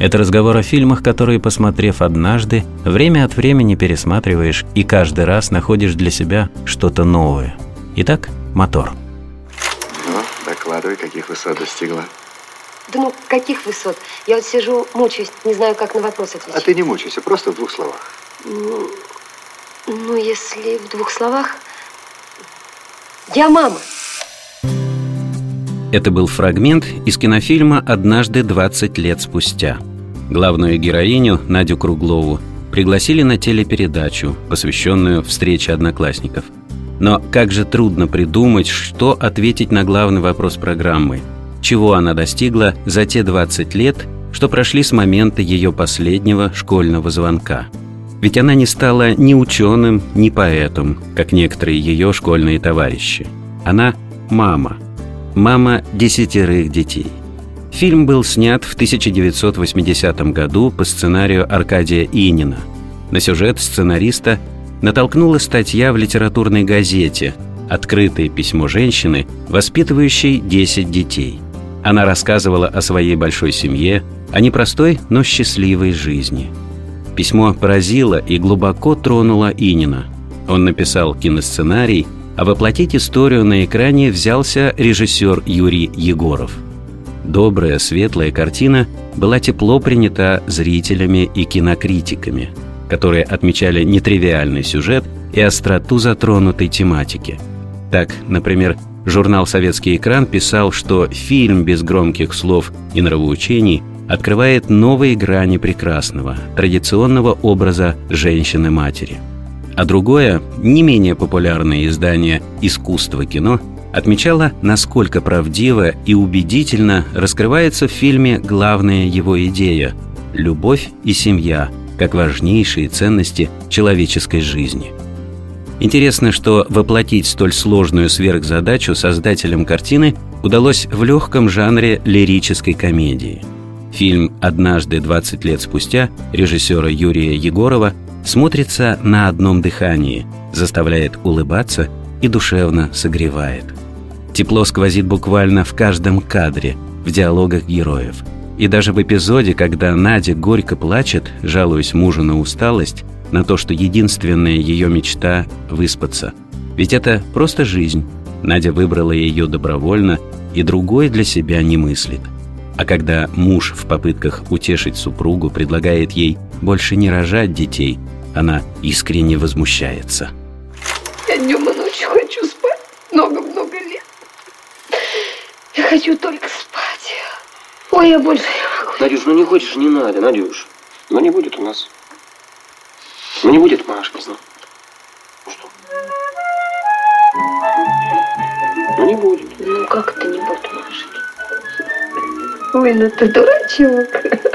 это разговор о фильмах, которые, посмотрев однажды, время от времени пересматриваешь и каждый раз находишь для себя что-то новое. Итак, мотор. Ну, докладывай, каких высот достигла. Да ну, каких высот? Я вот сижу, мучаюсь, не знаю, как на вопрос ответить. А ты не мучайся, просто в двух словах. Ну, ну если в двух словах... Я мама. Это был фрагмент из кинофильма «Однажды 20 лет спустя». Главную героиню, Надю Круглову, пригласили на телепередачу, посвященную встрече одноклассников. Но как же трудно придумать, что ответить на главный вопрос программы. Чего она достигла за те 20 лет, что прошли с момента ее последнего школьного звонка. Ведь она не стала ни ученым, ни поэтом, как некоторые ее школьные товарищи. Она мама. Мама десятерых детей. Фильм был снят в 1980 году по сценарию Аркадия Инина. На сюжет сценариста натолкнула статья в литературной газете «Открытое письмо женщины, воспитывающей 10 детей». Она рассказывала о своей большой семье, о непростой, но счастливой жизни. Письмо поразило и глубоко тронуло Инина. Он написал киносценарий, а воплотить историю на экране взялся режиссер Юрий Егоров – Добрая, светлая картина была тепло принята зрителями и кинокритиками, которые отмечали нетривиальный сюжет и остроту затронутой тематики. Так, например, журнал «Советский экран» писал, что фильм без громких слов и нравоучений открывает новые грани прекрасного, традиционного образа женщины-матери. А другое, не менее популярное издание «Искусство кино» отмечала, насколько правдиво и убедительно раскрывается в фильме главная его идея – любовь и семья как важнейшие ценности человеческой жизни. Интересно, что воплотить столь сложную сверхзадачу создателям картины удалось в легком жанре лирической комедии. Фильм «Однажды 20 лет спустя» режиссера Юрия Егорова смотрится на одном дыхании, заставляет улыбаться и душевно согревает – Тепло сквозит буквально в каждом кадре, в диалогах героев. И даже в эпизоде, когда Надя горько плачет, жалуясь мужу на усталость, на то, что единственная ее мечта – выспаться. Ведь это просто жизнь. Надя выбрала ее добровольно и другой для себя не мыслит. А когда муж в попытках утешить супругу предлагает ей больше не рожать детей, она искренне возмущается. Я днем ночью хочу спать много-много лет. Я хочу только спать. Ой, я больше не могу. Надюш, ну не хочешь, не надо, Надюш. Но не будет у нас. Ну не будет Машки. Ну что? Ну не будет. Ну как это не будет Машки? Ой, ну ты дурачок.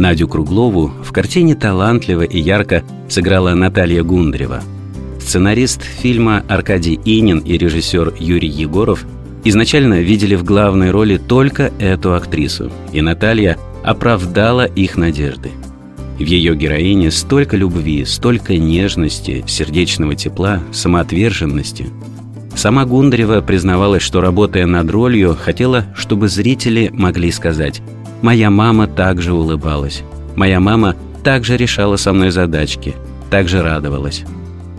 Надю Круглову в картине талантливо и ярко сыграла Наталья Гундарева – Сценарист фильма Аркадий Инин и режиссер Юрий Егоров изначально видели в главной роли только эту актрису, и Наталья оправдала их надежды. В ее героине столько любви, столько нежности, сердечного тепла, самоотверженности. Сама Гундарева признавалась, что, работая над ролью, хотела, чтобы зрители могли сказать «Моя мама также улыбалась, моя мама также решала со мной задачки, также радовалась».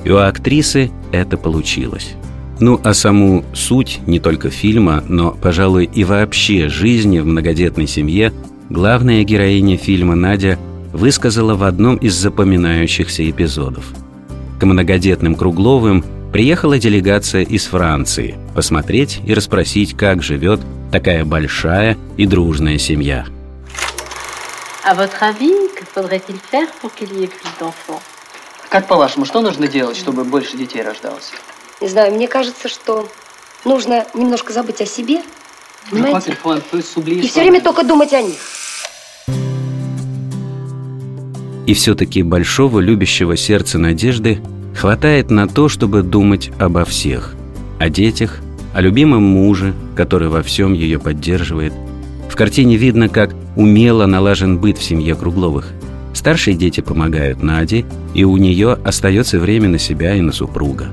И у актрисы это получилось. Ну а саму суть не только фильма, но, пожалуй, и вообще жизни в многодетной семье главная героиня фильма Надя высказала в одном из запоминающихся эпизодов. К многодетным Кругловым приехала делегация из Франции посмотреть и расспросить, как живет такая большая и дружная семья. À votre avis, que faudrait-il faire pour qu'il y ait plus d'enfants как по-вашему, что нужно делать, чтобы больше детей рождалось? Не знаю, мне кажется, что нужно немножко забыть о себе, понимаете? И все время только думать о них. И все-таки большого любящего сердца надежды хватает на то, чтобы думать обо всех. О детях, о любимом муже, который во всем ее поддерживает. В картине видно, как умело налажен быт в семье Кругловых. Старшие дети помогают Наде, и у нее остается время на себя и на супруга.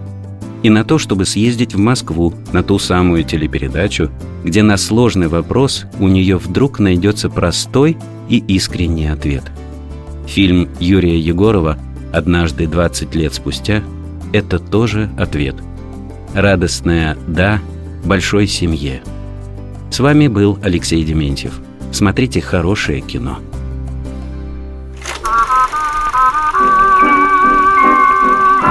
И на то, чтобы съездить в Москву на ту самую телепередачу, где на сложный вопрос у нее вдруг найдется простой и искренний ответ. Фильм Юрия Егорова «Однажды 20 лет спустя» — это тоже ответ. Радостное «да» большой семье. С вами был Алексей Дементьев. Смотрите хорошее кино.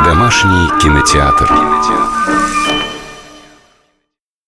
Домашний кинотеатр. кинотеатр.